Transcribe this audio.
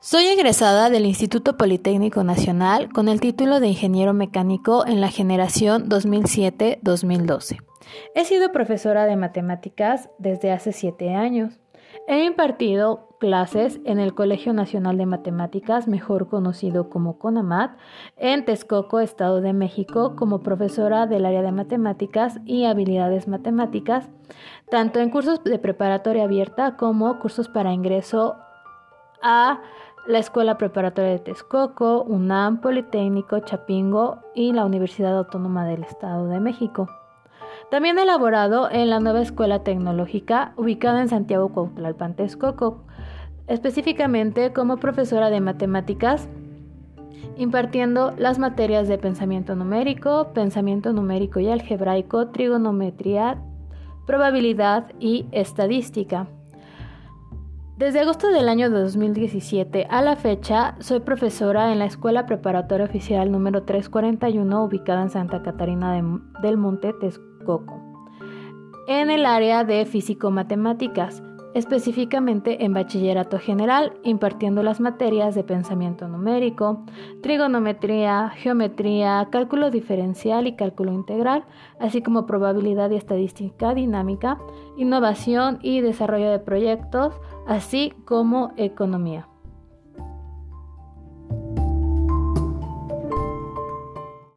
Soy egresada del Instituto Politécnico Nacional con el título de Ingeniero Mecánico en la generación 2007-2012. He sido profesora de matemáticas desde hace siete años. He impartido clases en el Colegio Nacional de Matemáticas, mejor conocido como CONAMAT, en Texcoco, Estado de México, como profesora del área de matemáticas y habilidades matemáticas, tanto en cursos de preparatoria abierta como cursos para ingreso a la Escuela Preparatoria de Texcoco, UNAM, Politécnico, Chapingo y la Universidad Autónoma del Estado de México. También elaborado en la nueva Escuela Tecnológica ubicada en Santiago Cuautlalpan, Texcoco, específicamente como profesora de matemáticas, impartiendo las materias de pensamiento numérico, pensamiento numérico y algebraico, trigonometría, probabilidad y estadística. Desde agosto del año 2017 a la fecha, soy profesora en la Escuela Preparatoria Oficial número 341 ubicada en Santa Catarina del Monte, Texcoco, en el área de físico-matemáticas, específicamente en bachillerato general, impartiendo las materias de pensamiento numérico, trigonometría, geometría, cálculo diferencial y cálculo integral, así como probabilidad y estadística dinámica, innovación y desarrollo de proyectos, así como economía.